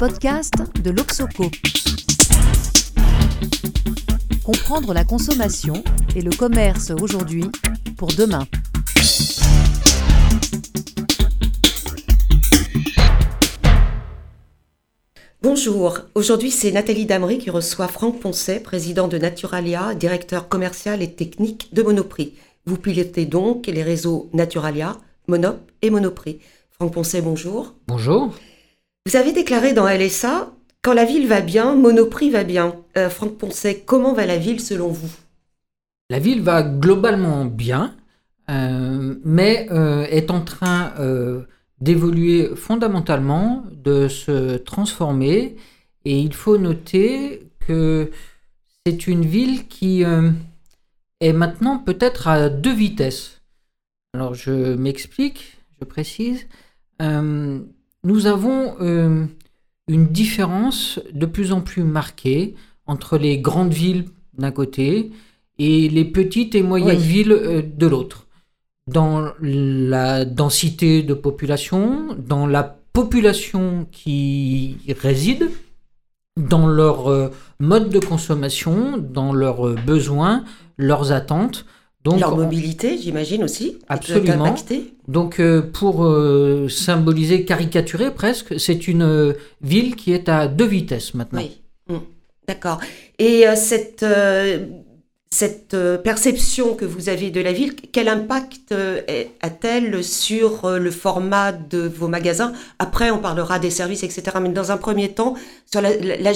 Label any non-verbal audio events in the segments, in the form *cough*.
podcast de l'Oxoco. Comprendre la consommation et le commerce aujourd'hui pour demain. Bonjour, aujourd'hui c'est Nathalie Damery qui reçoit Franck Poncet, président de Naturalia, directeur commercial et technique de Monoprix. Vous pilotez donc les réseaux Naturalia, Monop et Monoprix. Franck Poncet, bonjour. Bonjour. Vous avez déclaré dans LSA Quand la ville va bien, Monoprix va bien. Euh, Franck Poncet, comment va la ville selon vous? La ville va globalement bien, euh, mais euh, est en train d'évoluer fondamentalement, de se transformer. Et il faut noter que c'est une ville qui est maintenant peut-être à deux vitesses. Alors je m'explique, je précise. Euh, nous avons euh, une différence de plus en plus marquée entre les grandes villes d'un côté et les petites et moyennes villes euh, de l'autre. Dans la densité de population, dans la population qui réside, dans leur mode de consommation, dans leurs besoins, leurs attentes. Donc, Leur mobilité, j'imagine aussi. Absolument. Donc, euh, pour euh, symboliser, caricaturer presque, c'est une euh, ville qui est à deux vitesses maintenant. Oui. Mmh. D'accord. Et cette cette euh, perception que vous avez de la ville, quel impact euh, a-t-elle sur euh, le format de vos magasins? Après, on parlera des services, etc. Mais dans un premier temps, sur la, la,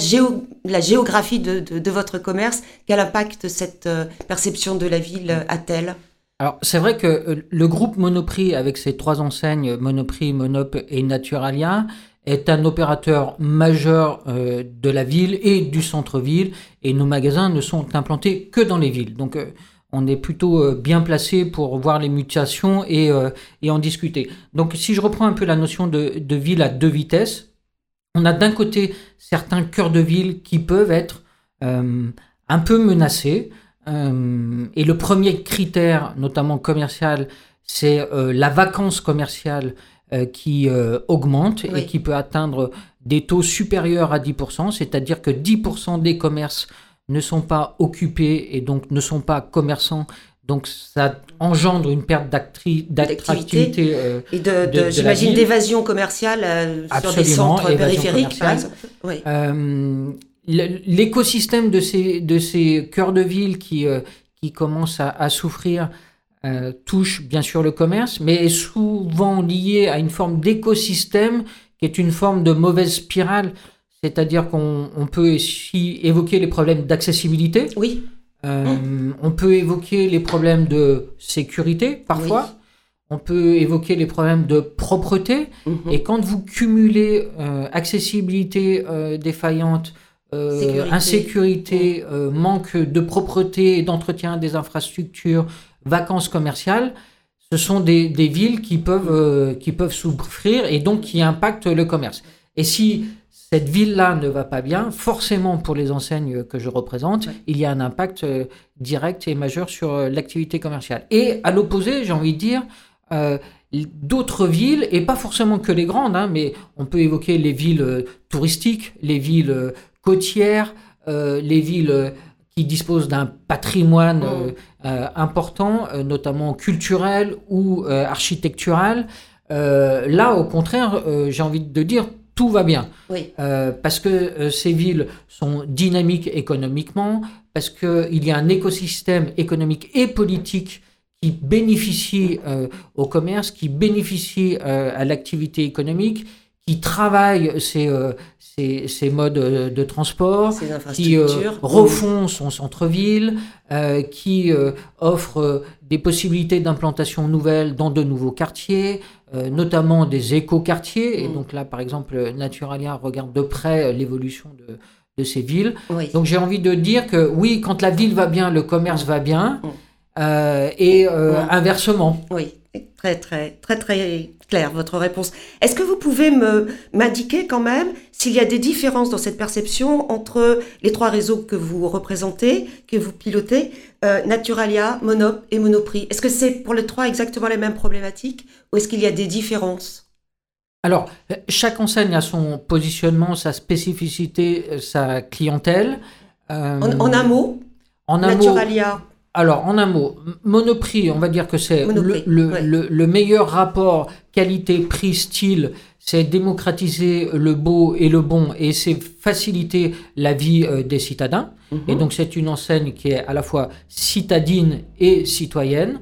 géographie de, votre commerce, quel impact cette perception de la ville a-t-elle? Alors, c'est vrai que le groupe Monoprix, avec ses trois enseignes, Monoprix, Monop et Naturalia, est un opérateur majeur euh, de la ville et du centre-ville, et nos magasins ne sont implantés que dans les villes. Donc euh, on est plutôt euh, bien placé pour voir les mutations et, en discuter. Donc si je reprends un peu la notion de, de ville à deux vitesses, on a d'un côté certains cœurs de ville qui peuvent être un peu menacés. et le premier critère, notamment commercial, c'est la vacance commerciale qui euh, augmente et qui peut atteindre des taux supérieurs à 10%, c'est-à-dire que 10% des commerces ne sont pas occupés et donc ne sont pas commerçants. Donc ça engendre une perte d'attractivité. Euh, et de, j'imagine, d'évasion commerciale sur des centres périphériques, par exemple. L'écosystème de ces, de ces cœurs de ville qui, qui commencent à, à souffrir euh, touche bien sûr le commerce, mais est souvent lié à une forme d'écosystème qui est une forme de mauvaise spirale. C'est-à-dire qu'on peut ici évoquer les problèmes d'accessibilité. Oui. Euh, on peut évoquer les problèmes de sécurité parfois. On peut évoquer les problèmes de propreté. Mhm. Et quand vous cumulez euh, accessibilité défaillante, insécurité, mhm. manque de propreté et d'entretien des infrastructures, vacances commerciales, ce sont des, villes qui peuvent, euh, qui peuvent souffrir et donc qui impactent le commerce. Et si cette ville-là ne va pas bien, forcément pour les enseignes que je représente, il y a un impact euh, direct et majeur sur euh, l'activité commerciale. Et à l'opposé, j'ai envie de dire, d'autres villes, et pas forcément que les grandes, hein, mais on peut évoquer les villes touristiques, les villes côtières, les villes qui disposent d'un patrimoine mmh. euh, euh, important, euh, notamment culturel ou architectural. là, au contraire, j'ai envie de dire, tout va bien. Oui. parce que ces villes sont dynamiques économiquement, parce qu'il y a un écosystème économique et politique qui bénéficie au commerce, qui bénéficie à l'activité économique, qui travaille ces, euh, modes euh, de transport, qui euh, refont son centre-ville, qui offre des possibilités d'implantation nouvelles dans de nouveaux quartiers, notamment des éco-quartiers. Et mm. donc là, par exemple, Naturalia regarde de près l'évolution de, de, ces villes. Donc j'ai envie de dire que oui, quand la ville va bien, le commerce va bien, mm. et inversement. Oui, très, très, très, très clair votre réponse. Est-ce que vous pouvez me m'indiquer quand même s'il y a des différences dans cette perception entre les trois réseaux que vous représentez, que vous pilotez, euh, Naturalia, Monop et Monoprix? Est-ce que c'est pour les trois exactement les mêmes problématiques ou est-ce qu'il y a des différences? Alors, chaque enseigne a son positionnement, sa spécificité, sa clientèle. en, un mot, en un Naturalia. Alors, en un mot, Monoprix, on va dire que c'est le, meilleur rapport qualité-prix-style, c'est démocratiser le beau et le bon et c'est faciliter la vie euh, des citadins. Mhm. Et donc, c'est une enseigne qui est à la fois citadine et citoyenne.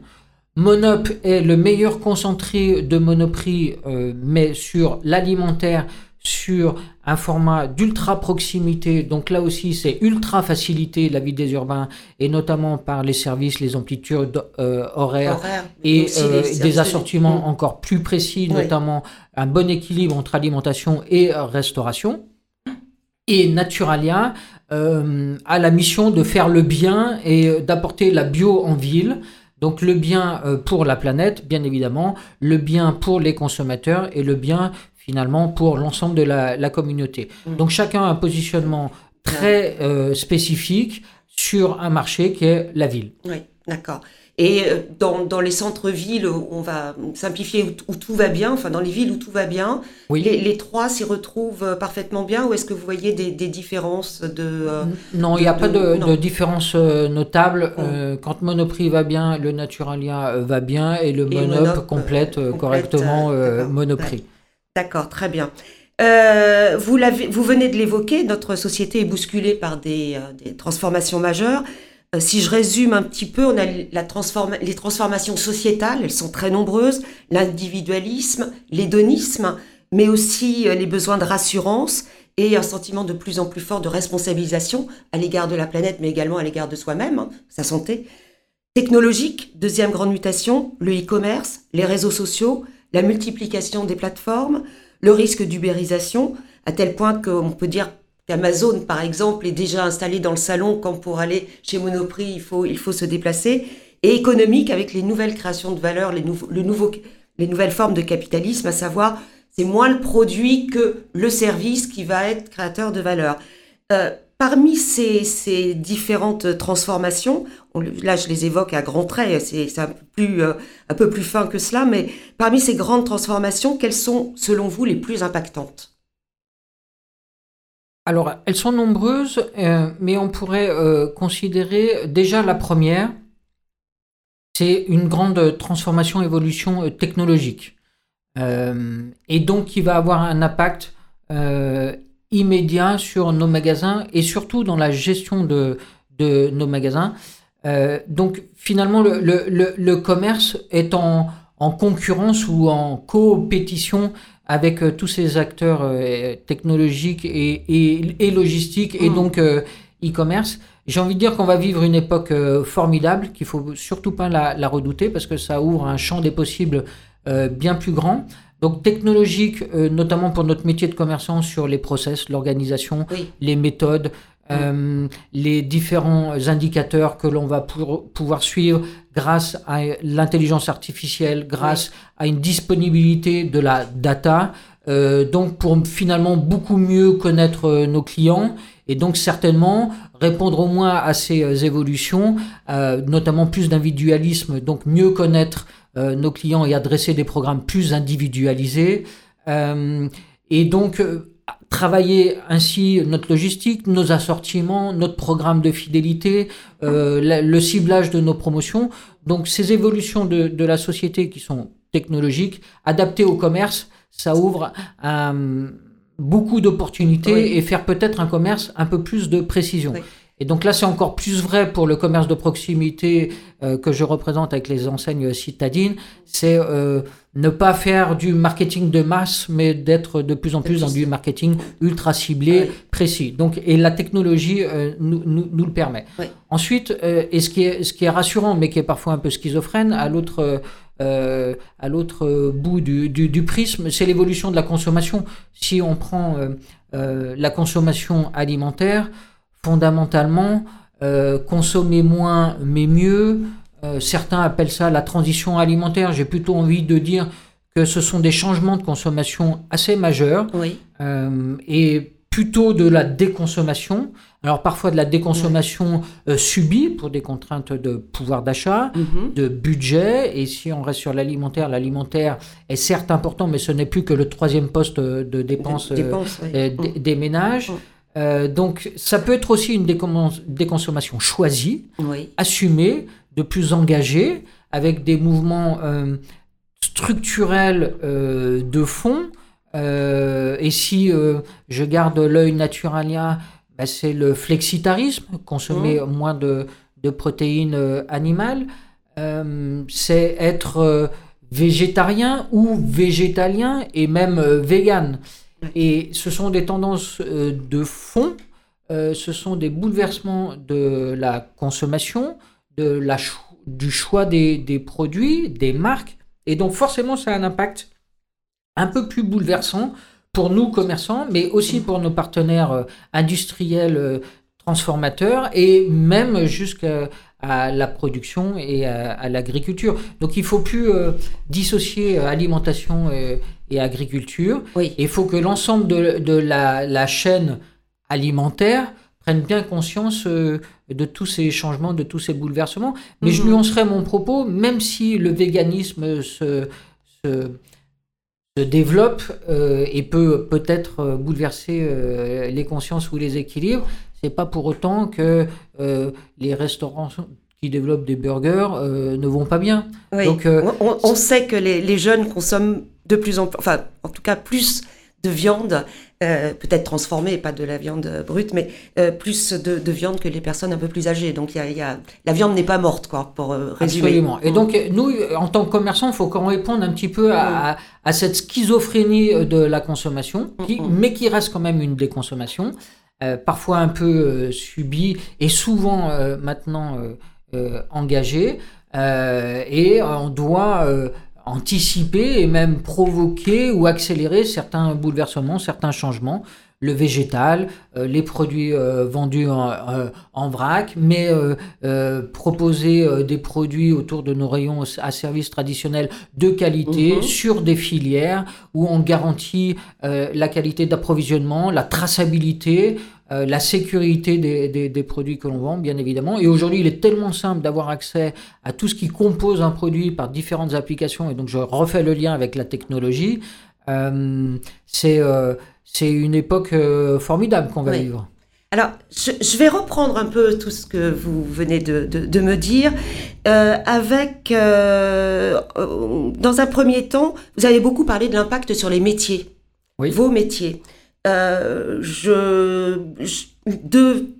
Monop est le meilleur concentré de Monoprix, euh, mais sur l'alimentaire, sur un format d'ultra proximité. Donc là aussi, c'est ultra facilité la vie des urbains, et notamment par les services, les amplitudes euh, horaires et euh, des assortiments encore plus précis, notamment un bon équilibre entre alimentation et restauration. Et Naturalia a la mission de faire le bien et d'apporter la bio en ville. Donc le bien euh, pour la planète, bien évidemment, le bien pour les consommateurs et le bien finalement pour l'ensemble de la, communauté. Mm. Donc chacun a un positionnement très euh, spécifique sur un marché qui est la ville. Oui, d'accord. Et euh, dans, dans les centres-villes, on va simplifier, où, tout va bien, enfin dans les villes où tout va bien, les, les, trois s'y retrouvent euh, parfaitement bien ou est-ce que vous voyez des, des différences de... Non, il n'y a pas de, de, différence notable. quand Monoprix va bien, le Naturalia va bien et le Monop, complète, correctement Monoprix. D'accord, très bien. vous, vous venez de l'évoquer, notre société est bousculée par des, des transformations majeures. Euh, si je résume un petit peu, on a les transformations sociétales, elles sont très nombreuses, l'individualisme, l'hédonisme, mais aussi euh, les besoins de rassurance et un sentiment de plus en plus fort de responsabilisation à l'égard de la planète, mais également à l'égard de soi-même, hein, sa santé. Technologique, deuxième grande mutation, le e-commerce, les réseaux sociaux, la multiplication des plateformes, le risque d'ubérisation, à tel point qu'on peut dire Amazon, par exemple, est déjà installé dans le salon quand pour aller chez Monoprix, il faut, se déplacer. Et économique avec les nouvelles créations de valeur, les nouvelles formes de capitalisme, à savoir, c'est moins le produit que le service qui va être créateur de valeur. Euh, parmi ces, différentes transformations, là je les évoque à grands traits, c'est un, peu plus, euh, un peu plus fin que cela, mais parmi ces grandes transformations, quelles sont selon vous les plus impactantes? Alors, elles sont nombreuses, euh, mais on pourrait euh, considérer déjà la première, c'est une grande transformation, évolution technologique. et donc qui va avoir un impact immédiat sur nos magasins et surtout dans la gestion de, nos magasins. donc finalement, le, commerce est en, en, concurrence ou en compétition avec euh, tous ces acteurs euh, technologiques et, et, logistiques et mm. donc euh, e-commerce. J'ai envie de dire qu'on va vivre une époque formidable, qu'il faut surtout pas la, redouter parce que ça ouvre un champ des possibles bien plus grand. Donc technologique, notamment pour notre métier de commerçant sur les process, l'organisation, les méthodes, mm. les différents indicateurs que l'on va pouvoir suivre grâce à l'intelligence artificielle, grâce à une disponibilité de la data, euh, donc pour finalement beaucoup mieux connaître euh, nos clients et donc certainement répondre au moins à ces euh, évolutions, notamment plus d'individualisme, donc mieux connaître nos clients et adresser des programmes plus individualisés. et donc travailler ainsi notre logistique, nos assortiments, notre programme de fidélité, le ciblage de nos promotions. Donc ces évolutions de, la société qui sont technologiques, adaptées au commerce, ça ouvre beaucoup d'opportunités et faire peut-être un commerce un peu plus de précision. Et donc là, c'est encore plus vrai pour le commerce de proximité euh, que je représente avec les enseignes citadines. C'est euh, ne pas faire du marketing de masse, mais d'être de plus en plus dans du marketing ultra ciblé, précis. Donc, et la technologie euh, nous, nous, nous, le permet. Ensuite, et ce qui, est, ce qui est rassurant, mais qui est parfois un peu schizophrène, à l'autre euh, à l'autre bout du, du, du prisme, c'est l'évolution de la consommation. Si on prend euh, la consommation alimentaire, fondamentalement, euh, consommer moins mais mieux. Euh, certains appellent ça la transition alimentaire. J'ai plutôt envie de dire que ce sont des changements de consommation assez majeurs. Oui. Euh, et plutôt de la déconsommation. Alors parfois de la déconsommation euh, subie pour des contraintes de pouvoir d'achat, Mhm. de budget. Et si on reste sur l'alimentaire, l'alimentaire est certes important, mais ce n'est plus que le troisième poste de dépense euh, oui. euh, des- ménages. Mm. Euh, donc ça peut être aussi une déconsommation choisie, Oui. assumée, de plus engagée, avec des mouvements euh, structurels euh, de fond. Euh, et si euh, je garde l'œil naturalia, bah, c'est le flexitarisme, consommer moins de, de protéines euh, animales. C'est être végétarien ou végétalien et même vegan. Et ce sont des tendances de fond, ce sont des bouleversements de la consommation, de la cho- du choix des, des produits, des marques. Et donc forcément, ça a un impact un peu plus bouleversant pour nous commerçants, mais aussi pour nos partenaires euh, industriels euh, transformateurs et même jusqu'à à la production et à, à l'agriculture. Donc il faut plus euh, dissocier alimentation et, et agriculture. Oui. Il faut que l'ensemble de, de la, la chaîne alimentaire prenne bien conscience euh, de tous ces changements, de tous ces bouleversements. Mais je Mhm. nuancerai mon propos, même si le véganisme se, se, se développe euh, et peut peut-être euh, bouleverser euh, les consciences ou les équilibres, c'est pas pour autant que les restaurants qui développent des burgers ne vont pas bien. Oui. Donc, on, on- on sait que les, les jeunes consomment de plus en plus, enfin, en tout cas, plus de viande, euh, peut-être transformée, pas de la viande brute, mais euh, plus de, de viande que les personnes un peu plus âgées. Donc, il y a, y a- la viande n'est pas morte, quoi, pour euh, résumer. Absolument. Et donc, nous, en tant que commerçants, il faut qu'on réponde un petit peu à, à- à cette schizophrénie euh, de la consommation, qui- Mhm. mais qui reste quand même une déconsommation, euh, parfois un peu euh, subie et souvent euh, maintenant euh, euh, engagée. Euh, et on doit euh, anticiper et même provoquer ou accélérer certains bouleversements, certains changements. Le végétal, euh, les produits euh, vendus en, euh, en vrac, mais proposer des produits autour de nos rayons à services traditionnels de qualité Mhm. sur des filières où on garantit la qualité d'approvisionnement, la traçabilité, euh, la sécurité des, des- des produits que l'on vend, bien évidemment. Et aujourd'hui, il est tellement simple d'avoir accès à tout ce qui compose un produit par différentes applications, et donc je refais le lien avec la technologie. Euh, c'est euh, c'est une époque formidable qu'on va Oui. vivre. Alors, je, je vais reprendre un peu tout ce que vous venez de, de- de me dire. Euh, avec, euh, dans un premier temps, vous avez beaucoup parlé de l'impact sur les métiers, Oui. vos métiers. Euh, je, deux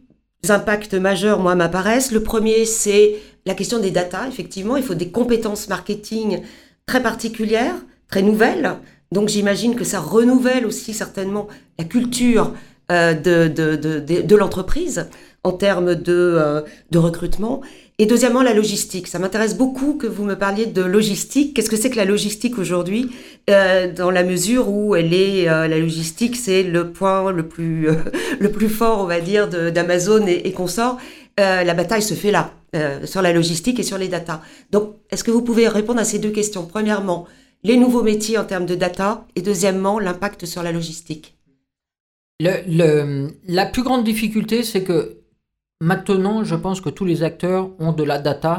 impacts majeurs, moi, m'apparaissent. Le premier, c'est la question des data. Effectivement, il faut des compétences marketing très particulières, très nouvelles. Donc, j'imagine que ça renouvelle aussi certainement la culture euh, de, de, de l'entreprise en termes de, euh, de recrutement. Et deuxièmement, la logistique. Ça m'intéresse beaucoup que vous me parliez de logistique. Qu'est-ce que c'est que la logistique aujourd'hui euh, Dans la mesure où elle est, euh, la logistique, c'est le point le plus, euh, *laughs* le plus fort, on va dire, d'Amazon et, et consorts. Euh, la bataille se fait là, euh, sur la logistique et sur les data. Donc, est-ce que vous pouvez répondre à ces deux questions? Premièrement, les nouveaux métiers en termes de data et deuxièmement, l'impact sur la logistique. Le- le- la plus grande difficulté, c'est que maintenant, je pense que tous les acteurs ont de la data,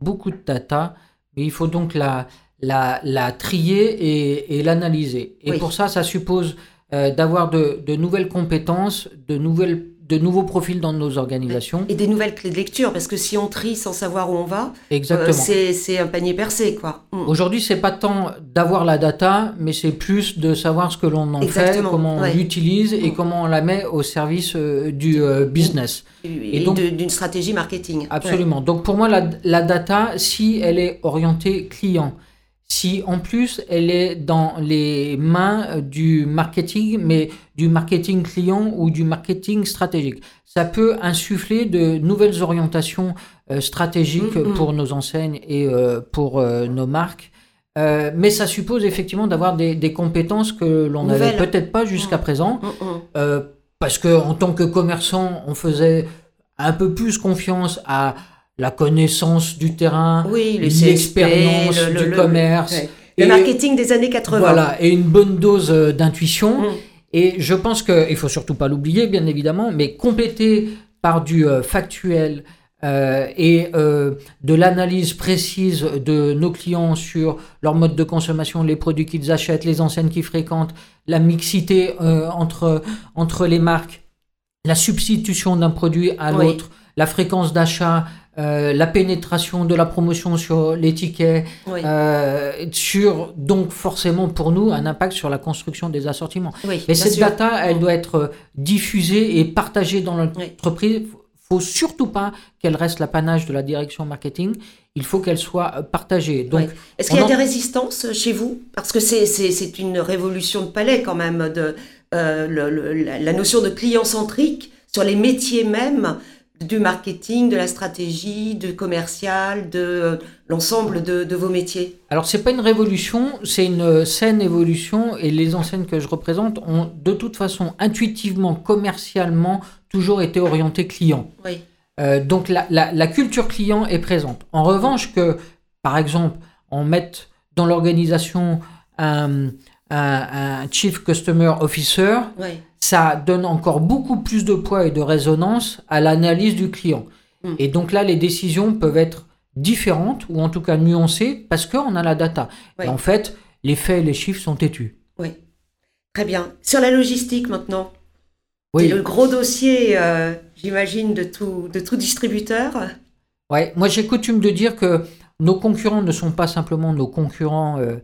beaucoup de data, mais il faut donc la, la, la trier et, et l'analyser. Et Oui. pour ça, ça suppose euh, d'avoir de, de nouvelles compétences, de, nouvelles, de nouveaux profils dans nos organisations. Et des nouvelles clés de lecture, parce que si on trie sans savoir où on va, euh, c'est un panier percé, quoi. Mm. Aujourd'hui, c'est pas tant d'avoir la data, mais c'est plus de savoir ce que l'on en fait, comment on ouais. l'utilise et Mm. comment on la met au service euh, du euh, business. Et, donc- d'une stratégie marketing. Absolument. Donc pour moi, la, la data, si elle est orientée client, si en plus elle est dans les mains euh, du marketing, mais du marketing client ou du marketing stratégique, ça peut insuffler de nouvelles orientations euh, stratégiques Mm, mm. pour nos enseignes et euh, pour euh, nos marques. Mais ça suppose effectivement d'avoir des, des compétences que l'on n'avait peut-être pas jusqu'à Mm. présent. Mm, parce que en tant que commerçant, on faisait un peu plus confiance à la connaissance du terrain, Oui, le l'expérience le- du le- commerce, ouais. Le et- marketing des années 80. voilà, et une bonne dose euh, d'intuition. Mm. Et je pense qu'il faut surtout pas l'oublier, bien évidemment, mais compléter par du euh, factuel euh, et euh, de l'analyse précise de nos clients sur leur mode de consommation, les produits qu'ils achètent, les enseignes qu'ils fréquentent, la mixité entre, entre les marques, la substitution d'un produit à l'autre, la fréquence d'achat, euh, la pénétration de la promotion sur les tickets, euh, sur donc forcément pour nous un impact sur la construction des assortiments. et cette data, elle doit être diffusée et partagée dans l'entreprise. Il faut surtout pas qu'elle reste l'apanage de la direction marketing. Il faut qu'elle soit partagée. Donc, est-ce qu'il y a des résistances chez vous? Parce que c'est une révolution de palais quand même de euh, la notion de client centrique sur les métiers même du marketing, de la stratégie, du commercial, de euh, l'ensemble de, vos métiers Alors c'est pas une révolution, c'est une saine évolution et les enseignes que je représente ont de toute façon intuitivement, commercialement, toujours été orientées client. Oui. Euh, donc la, la, culture client est présente. En revanche que, par exemple, on mette dans l'organisation un, un, Chief Customer Officer, ça donne encore beaucoup plus de poids et de résonance à l'analyse du client. Hmm. Et donc là, les décisions peuvent être différentes ou en tout cas nuancées parce qu'on a la data. Et en fait, les faits et les chiffres sont têtus. Oui. Très bien. Sur la logistique maintenant. Oui. C'est le gros dossier, euh, j'imagine, de tout, de tout distributeur. Ouais. Moi, j'ai coutume de dire que nos concurrents ne sont pas simplement nos concurrents. Euh,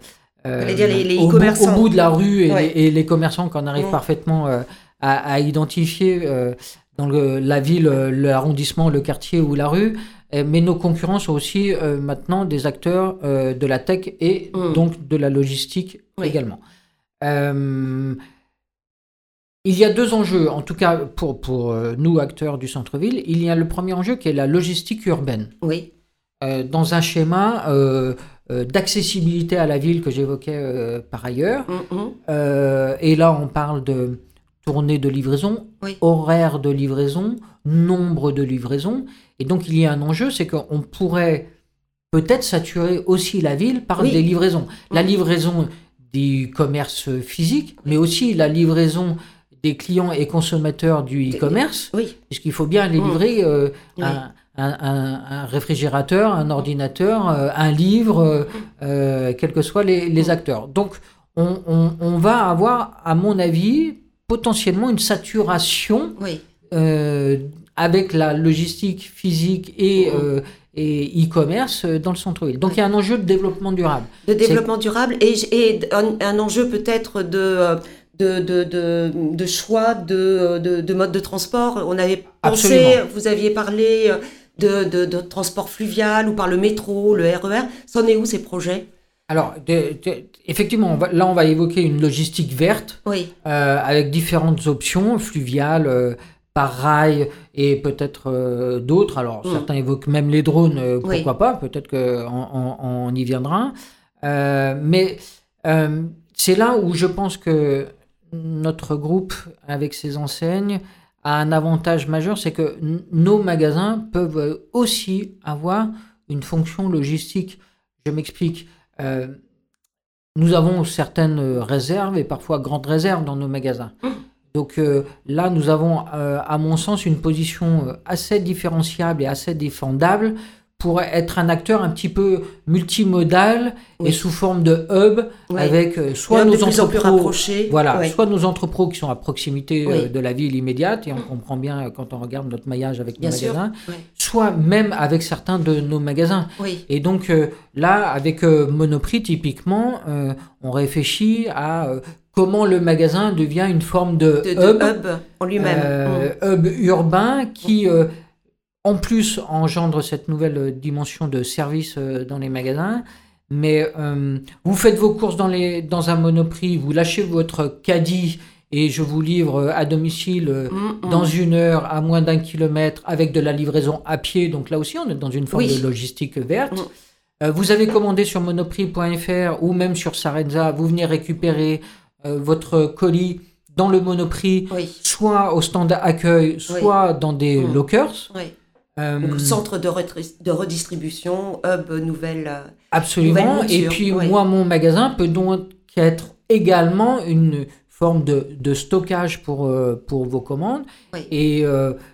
euh, dire les, au, bout, de la rue et, les, commerçants qu'on arrive parfaitement euh, à, identifier euh, dans la ville, l'arrondissement, le quartier ou la rue. Mais nos concurrents sont aussi maintenant des acteurs de la tech et mm. donc de la logistique également. il y a deux enjeux, en tout cas pour, pour nous, acteurs du centre-ville. Il y a le premier enjeu qui est la logistique urbaine. Oui. dans un schéma euh, d'accessibilité à la ville que j'évoquais euh, par ailleurs. Mm, mm. Euh, et là, on parle de tournée de livraison, horaire de livraison, nombre de livraisons. Et donc, il y a un enjeu, c'est qu'on pourrait peut-être saturer aussi la ville par des livraisons. La mm. livraison du commerce physique, mais aussi la livraison des clients et consommateurs du e-commerce, oui. puisqu'il faut bien les livrer un, réfrigérateur, un ordinateur, euh, un livre, euh, euh, quels que soient les, acteurs. Donc, on, va avoir, à mon avis, potentiellement une saturation avec la logistique physique et e-commerce dans le centre-ville. Donc il y a un enjeu de développement durable. De développement durable et, un, enjeu peut-être de, de, choix de, de, mode de transport. On avait pensé, vous aviez parlé de, transport fluvial ou par le métro, le RER. C'en est où ces projets? Alors, effectivement, là, on va évoquer une logistique verte oui. Euh, avec différentes options, fluviales, euh, par rail et peut-être euh, d'autres. Alors, mm. certains évoquent même les drones, pourquoi pas, peut-être qu'on on, y viendra. mais c'est là où je pense que notre groupe, avec ses enseignes, un avantage majeur, c'est que nos magasins peuvent aussi avoir une fonction logistique. Je m'explique. Euh, nous avons certaines réserves et parfois grandes réserves dans nos magasins. Mmh. Donc euh, là, nous avons, euh, à mon sens, une position assez différenciable et assez défendable pour être un acteur un petit peu multimodal et sous forme de hub avec euh, soit nos entrepôts voilà soit nos entrepôts qui sont à proximité euh, de la ville immédiate et on comprend bien quand on regarde notre maillage avec nos magasins soit même avec certains de nos magasins. Et donc euh, là avec Monoprix typiquement on réfléchit à comment le magasin devient une forme de, hub, en lui-même. hub urbain qui en plus engendre cette nouvelle dimension de service euh, dans les magasins. Mais euh, vous faites vos courses dans, les, dans un monoprix, vous lâchez votre caddie et je vous livre à domicile euh, mm, mm. dans une heure à moins d'un kilomètre avec de la livraison à pied. Donc là aussi, on est dans une forme de logistique verte. Mm. vous avez commandé sur monoprix.fr ou même sur Sarenza, vous venez récupérer votre colis dans le monoprix, soit au stand d'accueil, soit dans des lockers. Euh, centre de, de, redistribution, hub, nouvelle. Euh, Absolument. et puis, moi, mon magasin peut donc être également une forme de, stockage pour, pour vos commandes. Et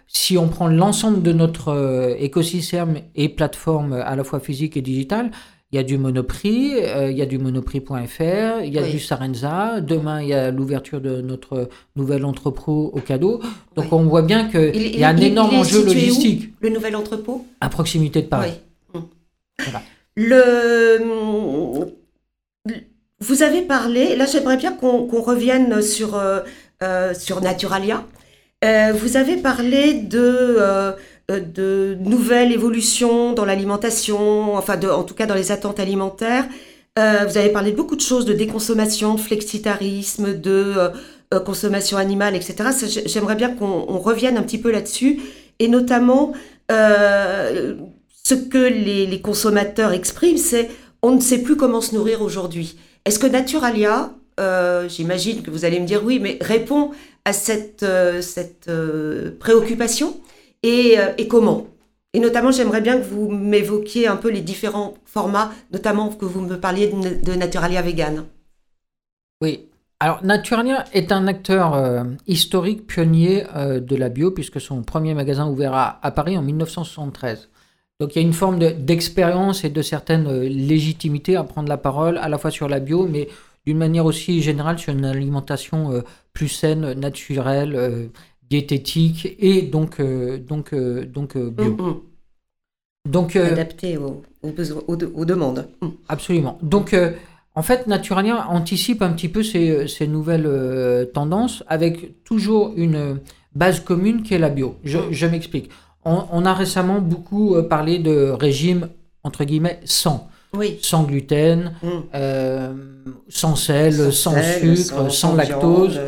si on prend l'ensemble de notre écosystème et plateforme à la fois physique et digitale, il y a du Monoprix, euh, il y a du Monoprix.fr, il y a du Sarenza. Demain, il y a l'ouverture de notre nouvel entrepôt au cadeau. Donc, on voit bien qu'il y a un énorme enjeu logistique. le nouvel entrepôt? À proximité de Paris. Hum. Le... Vous avez parlé, là j'aimerais bien qu'on revienne sur, euh, euh, sur Naturalia. vous avez parlé de de nouvelles évolutions dans l'alimentation, enfin en tout cas dans les attentes alimentaires. Euh, vous avez parlé de beaucoup de choses, de déconsommation, de flexitarisme, de euh, consommation animale, etc. J'aimerais bien qu'on revienne un petit peu là-dessus, et notamment ce que les, consommateurs expriment, c'est on ne sait plus comment se nourrir aujourd'hui. Est-ce que Naturalia, j'imagine que vous allez me dire oui, mais répond à cette préoccupation euh, et, comment? Et notamment, j'aimerais bien que vous m'évoquiez un peu les différents formats, notamment que vous me parliez de, Naturalia Vegan. Oui. Alors, Naturalia est un acteur euh, historique pionnier euh, de la bio, puisque son premier magasin ouvert à, Paris en 1973. Donc, il y a une forme d'expérience et de certaine légitimité à prendre la parole, à la fois sur la bio, mais d'une manière aussi générale sur une alimentation plus saine, naturelle, diététique et donc, euh, donc, euh, donc euh, bio. Mm, mm. Donc, Adapté aux, aux, demandes. Mm. Absolument. Donc, en fait, Naturalia anticipe un petit peu ces, ces nouvelles tendances avec toujours une base commune qui est la bio. Je, je m'explique. On, on, a récemment beaucoup parlé de régime, entre guillemets, sans sans gluten, mm. euh, sans sel, sans, sucre, sans, lactose.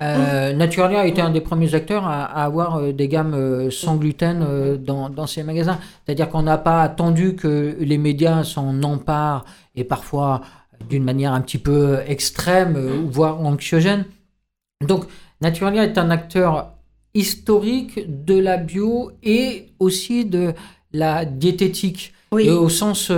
Euh, Naturalia a été un des premiers acteurs à, avoir euh, des gammes sans gluten dans, dans ses magasins. C'est-à-dire qu'on n'a pas attendu que les médias s'en emparent et parfois d'une manière un petit peu extrême, mm. voire anxiogène. Donc Naturalia est un acteur historique de la bio et aussi de la diététique. au sens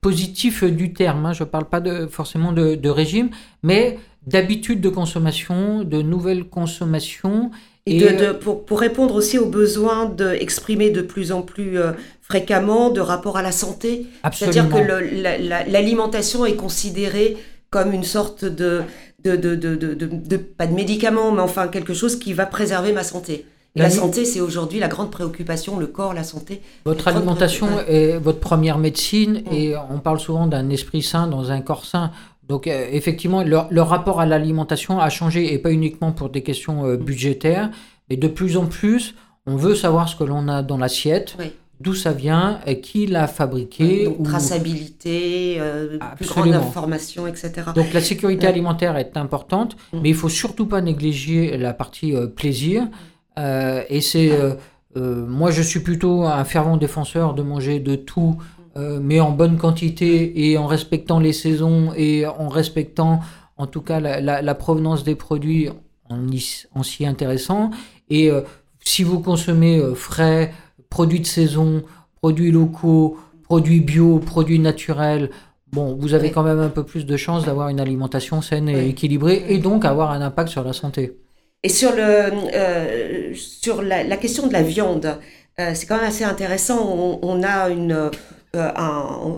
positif du terme. Hein. Je ne parle pas de, forcément de, régime, mais d'habitude de consommation, de nouvelles consommations. Et, de, pour, pour, répondre aussi aux besoins d'exprimer de plus en plus euh, fréquemment de rapport à la santé. C'est-à-dire que l'alimentation est considérée comme une sorte de de, de, de, pas de médicament, mais enfin quelque chose qui va préserver ma santé. La, santé, c'est aujourd'hui la grande préoccupation, le corps, la santé. Votre alimentation est votre première médecine mm. et on parle souvent d'un esprit sain dans un corps sain. Donc euh, effectivement, le, rapport à l'alimentation a changé et pas uniquement pour des questions euh, budgétaires, mais de plus en plus, on veut savoir ce que l'on a dans l'assiette. D'où ça vient, et qui l'a fabriqué. donc, traçabilité, euh, plus grande information, etc. Donc la sécurité alimentaire est importante, mm. mais il faut surtout pas négliger la partie plaisir. Euh, et c'est. Euh, euh, moi, je suis plutôt un fervent défenseur de manger de tout, mais en bonne quantité et en respectant les saisons et en respectant, en tout cas, la, provenance des produits en, s'y intéressant. Et si vous consommez frais, produits de saison, produits locaux, produits bio, produits naturels, bon, vous avez quand même un peu plus de chances d'avoir une alimentation saine et équilibrée et donc avoir un impact sur la santé. Et sur, le, euh, sur la, question de la viande, euh, c'est quand même assez intéressant. On, a une, euh,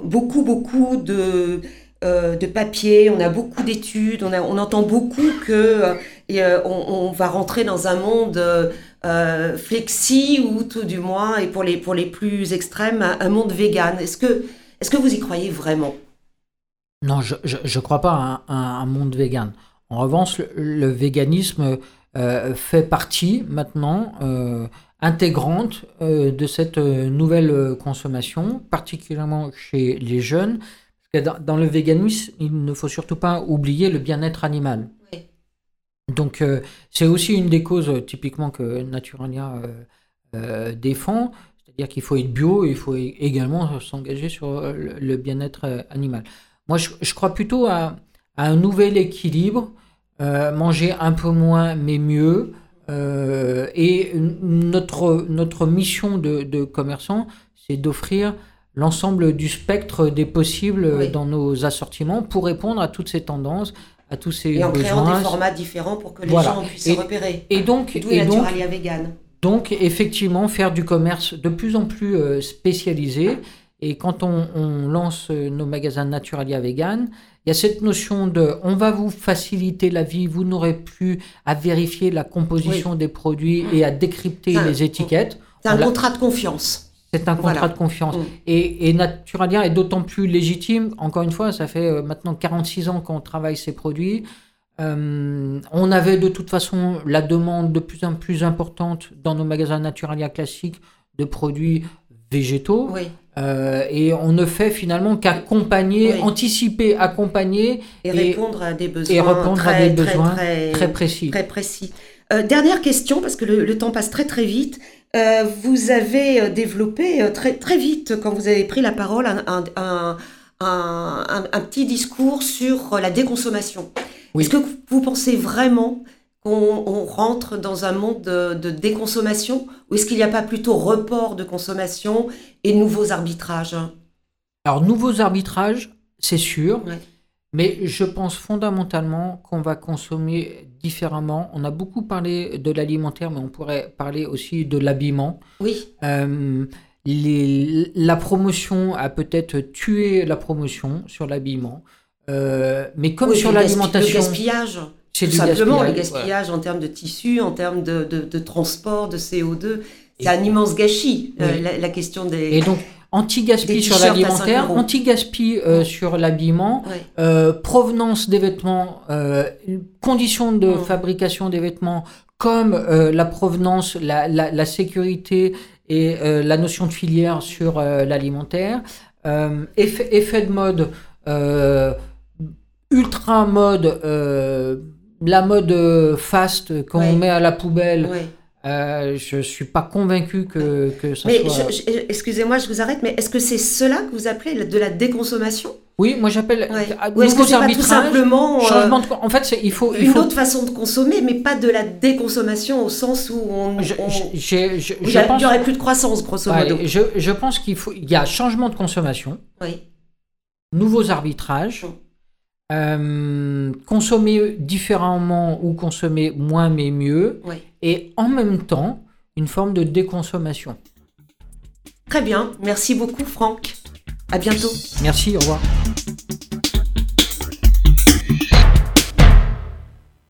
beaucoup, beaucoup de, de papiers, on a beaucoup d'études, on, entend beaucoup que on, va rentrer dans un monde flexi ou tout du moins, et pour les, pour les plus extrêmes, un, monde vegan. Est-ce que, est que vous y croyez vraiment? Non, je ne crois pas à un, monde vegan. En revanche, le, véganisme fait partie maintenant euh, intégrante euh, de cette nouvelle consommation, particulièrement chez les jeunes. Dans, le véganisme, il ne faut surtout pas oublier le bien-être animal. Donc c'est aussi une des causes typiquement que Naturalia défend, c'est-à-dire qu'il faut être bio et il faut également s'engager sur le, bien-être animal. Moi, je, crois plutôt à, à, un nouvel équilibre euh, manger un peu moins mais mieux. Euh, et notre, notre mission de, de commerçant, c'est d'offrir l'ensemble du spectre des possibles dans nos assortiments pour répondre à toutes ces tendances à tous ces et en besoins. créant des formats différents pour que les gens puissent se repérer. Et donc, D'où et donc, Vegan. donc, effectivement, faire du commerce de plus en plus euh, spécialisé. Et quand on, on lance euh, nos magasins Naturalia Vegan, il y a cette notion de on va vous faciliter la vie, vous n'aurez plus à vérifier la composition des produits et à décrypter les étiquettes. C'est un contrat de confiance. C'est un contrat Voilà. de confiance. Mm. Et, et Naturalia est d'autant plus légitime. Encore une fois, ça fait euh, maintenant 46 ans qu'on travaille ces produits. Euh, on avait de toute façon la demande de plus en plus importante dans nos magasins Naturalia classiques de produits végétaux. Oui. Euh, et on ne fait finalement qu'accompagner, Oui. anticiper, accompagner Et, Et- répondre à des besoins, et répondre à très, des très, besoins très, très précis. très précis. Euh, dernière question, parce que le, le temps passe très très vite. Euh, vous avez développé très, très vite, quand vous avez pris la parole, un, un, petit discours sur la déconsommation. Oui. Est-ce que vous pensez vraiment qu'on on rentre dans un monde de, de déconsommation ou est-ce qu'il n'y a pas plutôt report de consommation et nouveaux arbitrages? Alors, nouveaux arbitrages, c'est sûr. Ouais. Mais je pense fondamentalement qu'on va consommer différemment. On a beaucoup parlé de l'alimentaire, mais on pourrait parler aussi de l'habillement. Oui, Euh, les- la promotion a peut-être tué la promotion sur l'habillement. Euh, mais comme Oui, sur l'alimentation, Le gaspillage. C'est Tout simplement, le gaspillage, en termes de tissu, en termes de, de- de transport, de CO2. C'est un immense gâchis, euh, Oui. la, la question des... Et donc, anti-gaspi sur l'alimentaire, 5 euros. anti-gaspi euh, sur l'habillement, euh, provenance des vêtements, euh, conditions de fabrication des vêtements, comme la provenance, la, la, la sécurité et la notion de filière sur l'alimentaire. Effet, effet de mode, ultra mode, la mode euh, fast qu'on Ouais. met à la poubelle. Ouais. Euh, je suis pas convaincu que, que ça Mais soit. excusez-moi, je vous arrête, mais est-ce que c'est cela que vous appelez de la déconsommation? Oui, moi j'appelle Ouais. Ou est-ce que c'est pas tout simplement euh, changement de. En fait, il faut. il une faut- autre façon de consommer, mais pas de la déconsommation au sens où on, Je, on- je- j'ai- je- où il je y a- il pense. y aurait plus de croissance, grosso modo. Je, je pense qu'il faut. Il y a changement de consommation, Oui. nouveaux arbitrages, Mm. Euh, consommer différemment ou consommer moins mais mieux, Oui. et en même temps une forme de déconsommation. Très bien, merci beaucoup Franck. À bientôt. Merci, au revoir.